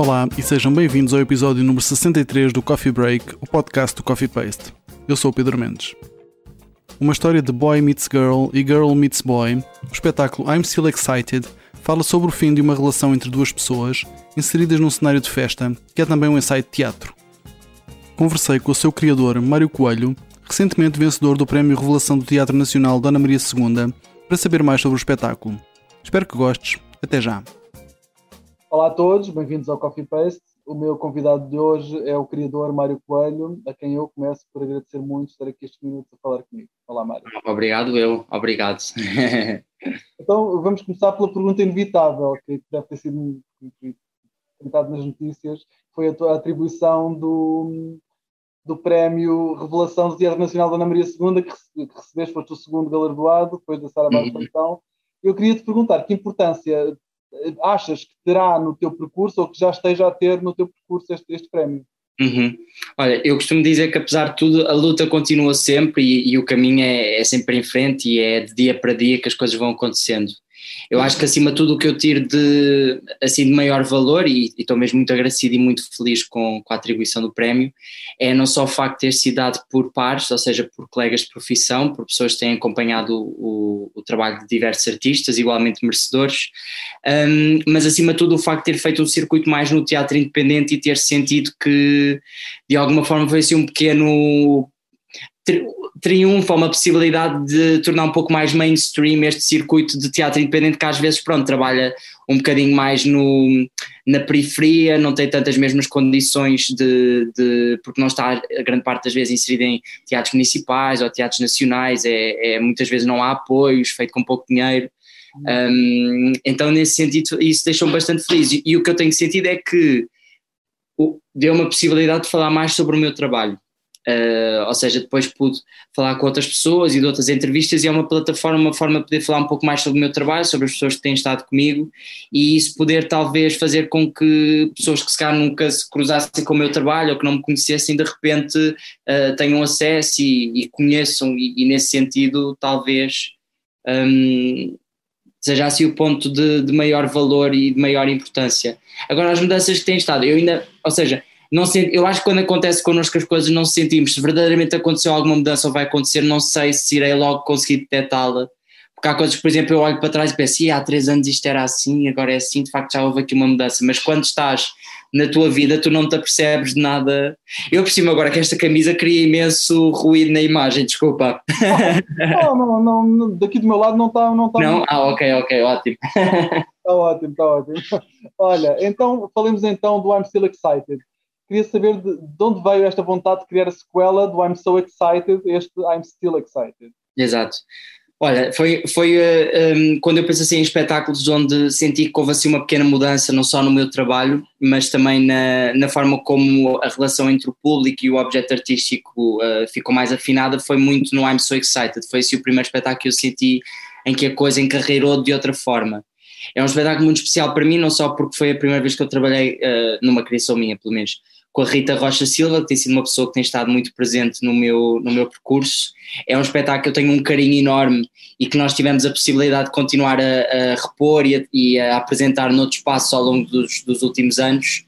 Olá e sejam bem-vindos ao episódio número 63 do Coffee Break, o podcast do Coffee Paste. Eu sou o Pedro Mendes. Uma história de boy meets girl e girl meets boy, o espetáculo I'm Still Excited fala sobre o fim de uma relação entre duas pessoas inseridas num cenário de festa, que é também um ensaio de teatro. Conversei com o seu criador, Mário Coelho, recentemente vencedor do Prémio Revelação do Teatro Nacional Dona Maria II, para saber mais sobre o espetáculo. Espero que gostes. Até já. Olá a todos, bem-vindos ao Coffee Paste. O meu convidado de hoje é o criador Mário Coelho, a quem eu começo por agradecer muito estar aqui estes minutos a falar comigo. Olá, Mário. Obrigado, eu. Obrigado. então, vamos começar pela pergunta inevitável, que deve ter sido comentado nas notícias, foi a tua atribuição do, do prémio Revelação do Teatro Nacional da Ana Maria II, que, que recebeste, foste o segundo galardoado, depois da Sara Barros uhum. Eu queria te perguntar que importância achas que terá no teu percurso ou que já esteja a ter no teu percurso este, este prémio? Uhum. Olha, eu costumo dizer que apesar de tudo a luta continua sempre e, e o caminho é, é, sempre em frente e é de dia para dia que as coisas vão acontecendo. Eu acho que acima de tudo o que eu tiro de, assim, de maior valor, e estou mesmo muito agradecido e muito feliz com, com, a atribuição do prémio, é não só o facto de ter sido dado por pares, ou seja, por colegas de profissão, por pessoas que têm acompanhado o, o trabalho de diversos artistas, igualmente merecedores, um, mas acima de tudo o facto de ter feito um circuito mais no teatro independente e ter sentido que de alguma forma foi assim um pequeno triunfa uma possibilidade de tornar um pouco mais mainstream este circuito de teatro independente que às vezes pronto trabalha um bocadinho mais no, na periferia, não tem tantas mesmas condições de, de porque não está a grande parte das vezes inserida em teatros municipais ou teatros nacionais, é, é muitas vezes não há apoios, feito com pouco dinheiro. Um, então, nesse sentido, isso deixou-me bastante feliz. E, e, o que eu tenho sentido é que deu uma possibilidade de falar mais sobre o meu trabalho. Uh, ou seja, depois pude falar com outras pessoas e de outras entrevistas e é uma plataforma, uma forma de poder falar um pouco mais sobre o meu trabalho, sobre as pessoas que têm estado comigo e isso poder talvez fazer com que pessoas que se calhar nunca se cruzassem com o meu trabalho ou que não me conhecessem de repente uh, tenham acesso e, e conheçam e, e, nesse sentido talvez um, seja assim o ponto de, de maior valor e de maior importância. Agora as mudanças que têm estado, eu ainda, ou seja, não sei, eu acho que quando acontece connosco as coisas não sentimos se verdadeiramente aconteceu alguma mudança ou vai acontecer, não sei se irei logo conseguir detectá-la. Porque há coisas, por exemplo, eu olho para trás e penso, há três anos isto era assim, agora é assim, de facto já houve aqui uma mudança, mas quando estás na tua vida tu não te apercebes de nada. Eu percebo agora que esta camisa cria imenso ruído na imagem, desculpa. Não, não, não, não daqui do meu lado não está. Não, tá não? Ah, ok, ok, ótimo. Está ótimo, está ótimo. Olha, então falemos então do I'm Still Excited queria saber de, de, onde veio esta vontade de criar a sequela do I'm So Excited, este I'm Still Excited. Exato. Olha, foi, foi uh, eh, um, quando eu pensei assim, em espetáculos onde senti que houve assim uma pequena mudança, não só no meu trabalho, mas também na, na forma como a relação entre o público e o objeto artístico uh, ficou mais afinada, foi muito no I'm So Excited. Foi assim o primeiro espetáculo que eu senti em que a coisa encarreirou de outra forma. É um espetáculo muito especial para mim, não só porque foi a primeira vez que eu trabalhei uh, numa criação minha, pelo menos, com a Rita Rocha Silva, que tem sido uma pessoa que tem estado muito presente no meu, no meu percurso. É um espetáculo que eu tenho um carinho enorme e que nós tivemos a possibilidade de continuar a, a repor e a, e a, apresentar noutros espaços ao longo dos, dos últimos anos.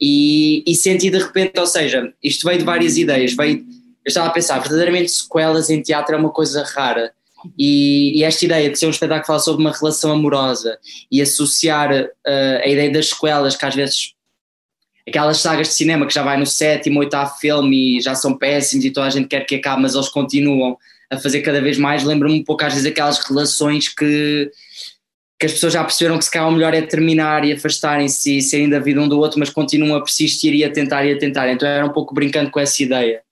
E, e senti de repente, ou seja, isto veio de várias ideias. Veio, eu estava a pensar, verdadeiramente sequelas em teatro é uma coisa rara. E, e, esta ideia de ser um espetáculo que fala sobre uma relação amorosa e associar uh, a ideia das sequelas, que às vezes aquelas sagas de cinema que já vai no sétimo, oitavo filme e já são péssimos e toda a gente quer que acabe, mas eles continuam a fazer cada vez mais, lembra-me um pouco às vezes aquelas relações que, que as pessoas já perceberam que se calhar o melhor é terminar e afastarem-se e serem da vida um do outro, mas continuam a persistir e a tentar e a tentar, então era um pouco brincando com essa ideia.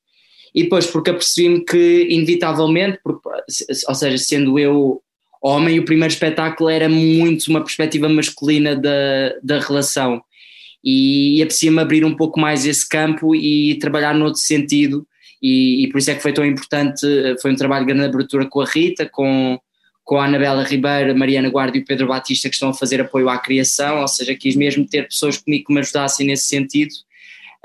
E depois, porque apercebi-me que, inevitavelmente, porque, ou seja, sendo eu homem, o primeiro espetáculo era muito uma perspectiva masculina da, da relação e, e apetecia-me abrir um pouco mais esse campo e trabalhar noutro sentido e, e, por isso é que foi tão importante, foi um trabalho de grande abertura com a Rita, com, com a Anabela Ribeiro, Mariana Guarda e o Pedro Batista que estão a fazer apoio à criação, ou seja, quis mesmo ter pessoas comigo que me ajudassem nesse sentido.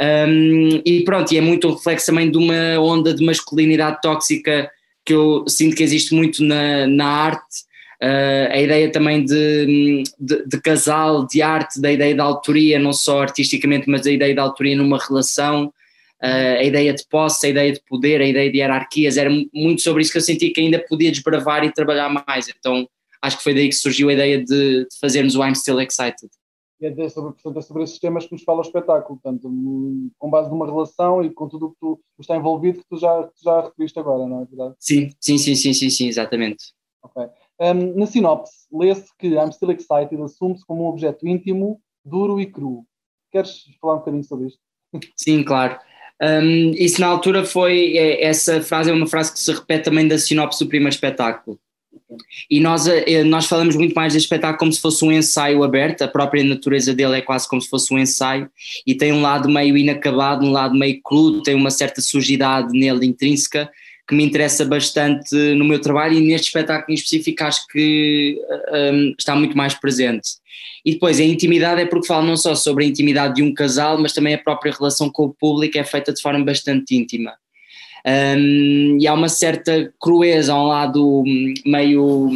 Um, e pronto, e é muito um reflexo também de uma onda de masculinidade tóxica que eu sinto que existe muito na, na arte, a ideia também de, de, de, casal, de arte, da ideia da autoria, não só artisticamente, mas a ideia da autoria numa relação, uh, a ideia de posse, a ideia de poder, a ideia de hierarquias, era muito sobre isso que eu senti que ainda podia desbravar e trabalhar mais. Então acho que foi daí que surgiu a ideia de, de fazermos o I'm Still Excited. E é sobre, portanto, é sobre esses temas que nos fala o espetáculo, portanto, com base numa relação e com tudo o que tu está envolvido que tu já, tu já referiste agora, não é verdade? Sim, sim, sim, sim, sim, sim exatamente. Ok. Um, na sinopse, lê-se que I'm Still Excited assume-se como um objeto íntimo, duro e cru. Queres falar um bocadinho sobre isto? Sim, claro. Um, isso na altura foi, é, essa frase é uma frase que se repete também da sinopse do primeiro espetáculo. E nós, eh, nós falamos muito mais deste espetáculo como se fosse um ensaio aberto, a própria natureza dele é quase como se fosse um ensaio, e tem um lado meio inacabado, um lado meio cru, tem uma certa sujidade nele intrínseca, que me interessa bastante no meu trabalho e neste espetáculo em específico acho que um, está muito mais presente. E depois a intimidade é porque falo não só sobre a intimidade de um casal, mas também a própria relação com o público é feita de forma bastante íntima. Um, e há uma certa crueza, um lado meio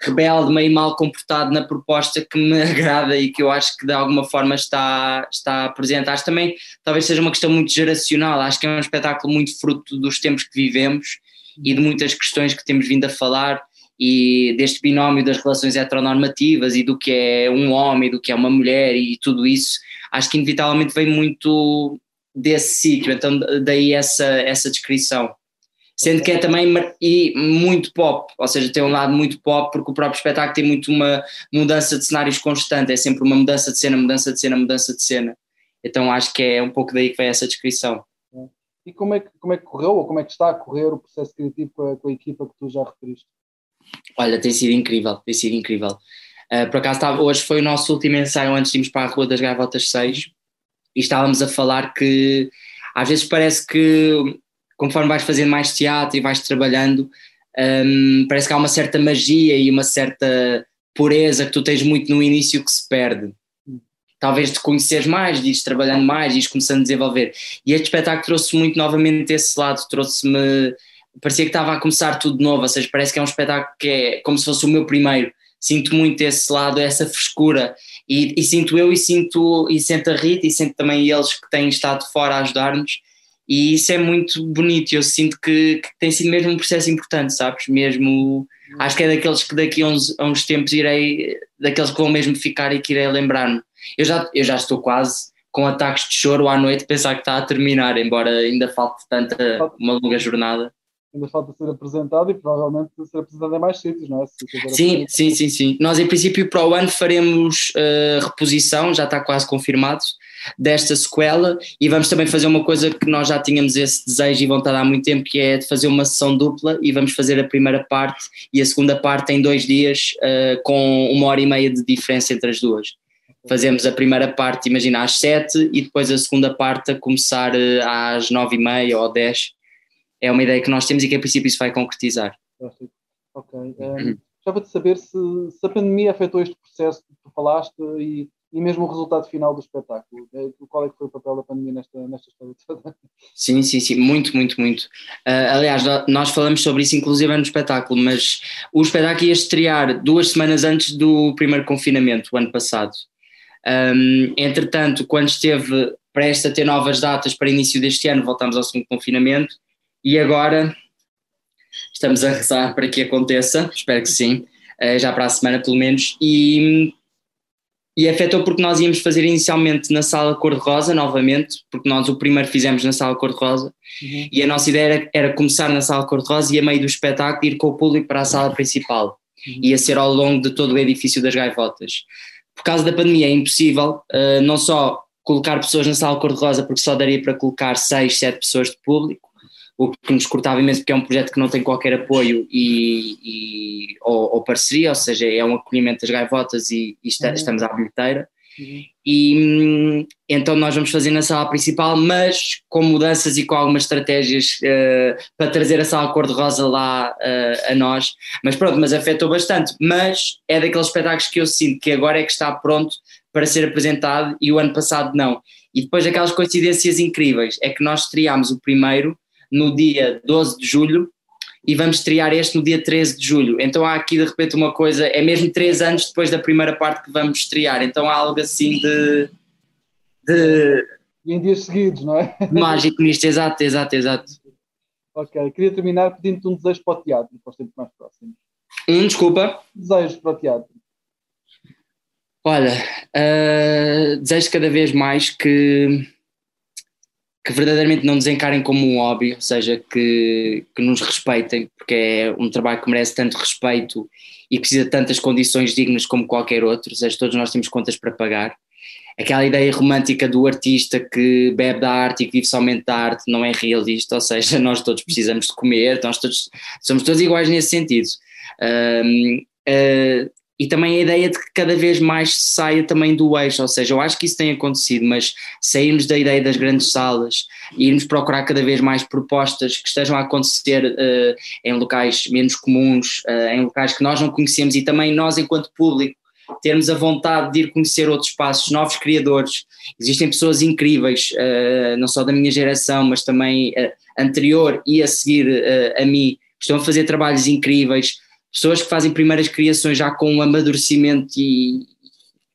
rebelde, meio mal comportado na proposta que me agrada e que eu acho que de alguma forma está, está presente. Acho também, talvez seja uma questão muito geracional, acho que é um espetáculo muito fruto dos tempos que vivemos e de muitas questões que temos vindo a falar e deste binómio das relações heteronormativas e do que é um homem, do que é uma mulher e tudo isso, acho que inevitavelmente vem muito desse sítio, então daí essa, essa descrição. Sendo que é também e muito pop, ou seja, tem um lado muito pop, porque o próprio espetáculo tem muito uma mudança de cenários constante, é sempre uma mudança de cena, mudança de cena, mudança de cena. Então acho que é um pouco daí que vem essa descrição. E como é que, como é que correu, ou como é que está a correr o processo criativo com a, com a equipa que tu já referiste? Olha, tem sido incrível, tem sido incrível. Uh, por acaso, estava, hoje foi o nosso último ensaio antes de irmos para a Rua das Gaivotas 6 e estávamos a falar que às vezes parece que conforme vais fazendo mais teatro e vais trabalhando, um, parece que há uma certa magia e uma certa pureza que tu tens muito no início que se perde. Talvez te conheceres mais, ires trabalhando mais, ires começando a desenvolver. E este espetáculo trouxe muito novamente esse lado, trouxe-me. Parecia que estava a começar tudo de novo, ou seja, parece que é um espetáculo que é como se fosse o meu primeiro. Sinto muito esse lado, essa frescura e, e, sinto eu e sinto, e sinto a Rita e sinto também eles que têm estado fora a ajudar-nos e isso é muito bonito, eu sinto que, que, tem sido mesmo um processo importante, sabes, mesmo, acho que é daqueles que daqui a uns, a uns tempos irei, daqueles que vão mesmo ficar e que irei lembrar-me, eu já, eu já estou quase com ataques de choro à noite pensar que está a terminar, embora ainda falte tanta, uma longa jornada ainda falta ser apresentado e provavelmente ser apresentado em mais sítios, não é? Sim, sim, sim, sim. Nós, em princípio, para o ano faremos uh, reposição, já está quase confirmado, desta sequela e vamos também fazer uma coisa que nós já tínhamos esse desejo e vontade há muito tempo, que é de fazer uma sessão dupla e vamos fazer a primeira parte e a segunda parte em dois dias, uh, com uma hora e meia de diferença entre as duas. Fazemos a primeira parte, imagina, às sete e depois a segunda parte a começar uh, às nove e meia ou dez é uma ideia que nós temos e que a princípio isso vai concretizar. Ok. Um, uhum. Gostava de saber se, se, a pandemia afetou este processo que tu falaste e, e mesmo o resultado final do espetáculo. É, qual é que foi o papel da pandemia nesta, nesta história toda? Sim, sim, sim, muito, muito, muito. Uh, aliás, nós falamos sobre isso inclusive no espetáculo, mas o espetáculo ia estrear duas semanas antes do primeiro confinamento, o ano passado. Um, entretanto, quando esteve prestes a ter novas datas para início deste ano, voltamos ao segundo confinamento e agora estamos a rezar para que aconteça, espero que sim, eh, já para a semana pelo menos, e, e afetou porque nós íamos fazer inicialmente na sala cor-de-rosa, novamente, porque nós o primeiro fizemos na sala cor-de-rosa, uhum. e a nossa ideia era, era, começar na sala cor-de-rosa e a meio do espetáculo ir com o público para a sala principal, uhum. ia ser ao longo de todo o edifício das gaivotas. Por causa da pandemia é impossível, uh, não só colocar pessoas na sala cor-de-rosa, porque só daria para colocar 6, 7 pessoas de público, o que nos cortava imenso porque é um projeto que não tem qualquer apoio e, e ou, ou, parceria, ou seja, é um acolhimento das gaivotas e, e está, uhum. estamos à bilheteira. Uhum. E então nós vamos fazer na sala principal, mas com mudanças e com algumas estratégias uh, para trazer a sala cor-de-rosa lá uh, a nós. Mas pronto, mas afetou bastante. Mas é daqueles espetáculos que eu sinto que agora é que está pronto para ser apresentado e o ano passado não. E depois aquelas coincidências incríveis, é que nós estreámos o primeiro no dia 12 de julho e vamos estrear este no dia 13 de julho. Então há aqui de repente uma coisa, é mesmo três anos depois da primeira parte que vamos estrear, então há algo assim de. de em dias seguidos, não é? Mágico nisto, exato, exato, exato. Ok, queria terminar pedindo-te um desejo para o teatro, para os tempos mais próximos. Um, desculpa. Desejo para o teatro. Olha, uh, desejo cada vez mais que, que verdadeiramente não nos encarem como um hobby, ou seja, que, que nos respeitem, porque é um trabalho que merece tanto respeito e precisa de tantas condições dignas como qualquer outro, ou seja, todos nós temos contas para pagar. Aquela ideia romântica do artista que bebe da arte e que vive somente da arte não é realista, ou seja, nós todos precisamos de comer, nós todos, somos todos iguais nesse sentido. Um, e também a ideia de que cada vez mais se saia também do eixo, ou seja, eu acho que isso tem acontecido, mas sairmos da ideia das grandes salas e irmos procurar cada vez mais propostas que estejam a acontecer uh, em locais menos comuns, uh, em locais que nós não conhecemos e também nós, enquanto público, termos a vontade de ir conhecer outros espaços, novos criadores. Existem pessoas incríveis, uh, não só da minha geração, mas também anterior e a seguir a mim, que estão a fazer trabalhos incríveis pessoas que fazem primeiras criações já com um amadurecimento e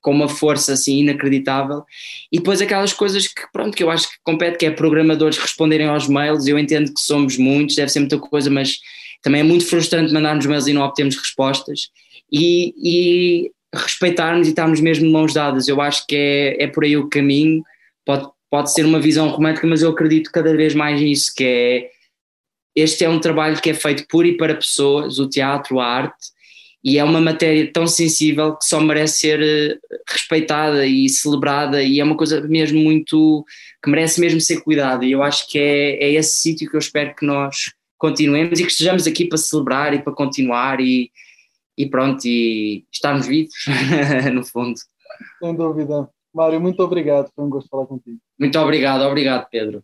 com uma força assim inacreditável. E depois aquelas coisas que pronto que eu acho que compete que é programadores responderem aos mails. Eu entendo que somos muitos deve ser muita coisa mas também é muito frustrante mandarmos mails e não obtermos respostas. E, e respeitarmos e estarmos mesmo de mãos dadas. Eu acho que é, é por aí o caminho. Pode, pode ser uma visão romântica mas eu acredito cada vez mais nisso que é este é um trabalho que é feito por e para pessoas, o teatro, a arte, e é uma matéria tão sensível que só merece ser eh, respeitada e celebrada, e é uma coisa mesmo muito que merece mesmo ser cuidada. E eu acho que é, é esse sítio que eu espero que nós continuemos e que estejamos aqui para celebrar e para continuar e, e pronto, e estarmos vivos, no fundo. Sem dúvida. Mário, muito obrigado, foi um gosto falar contigo. Muito obrigado, obrigado Pedro.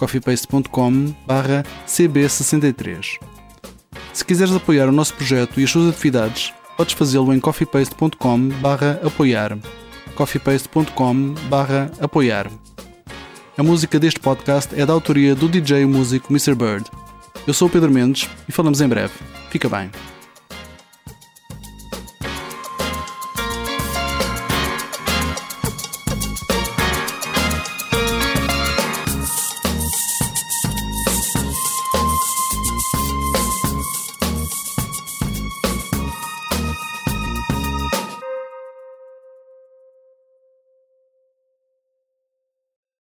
coffeepaste.com cb63. Se quiseres apoiar o nosso projeto e as suas atividades, podes fazê-lo em coffeepaste.com apoiar coffeepaste.com apoiar A música deste podcast é da autoria do DJ músico Mr. Bird. Eu sou o Pedro Mendes e falamos em breve. Fica bem.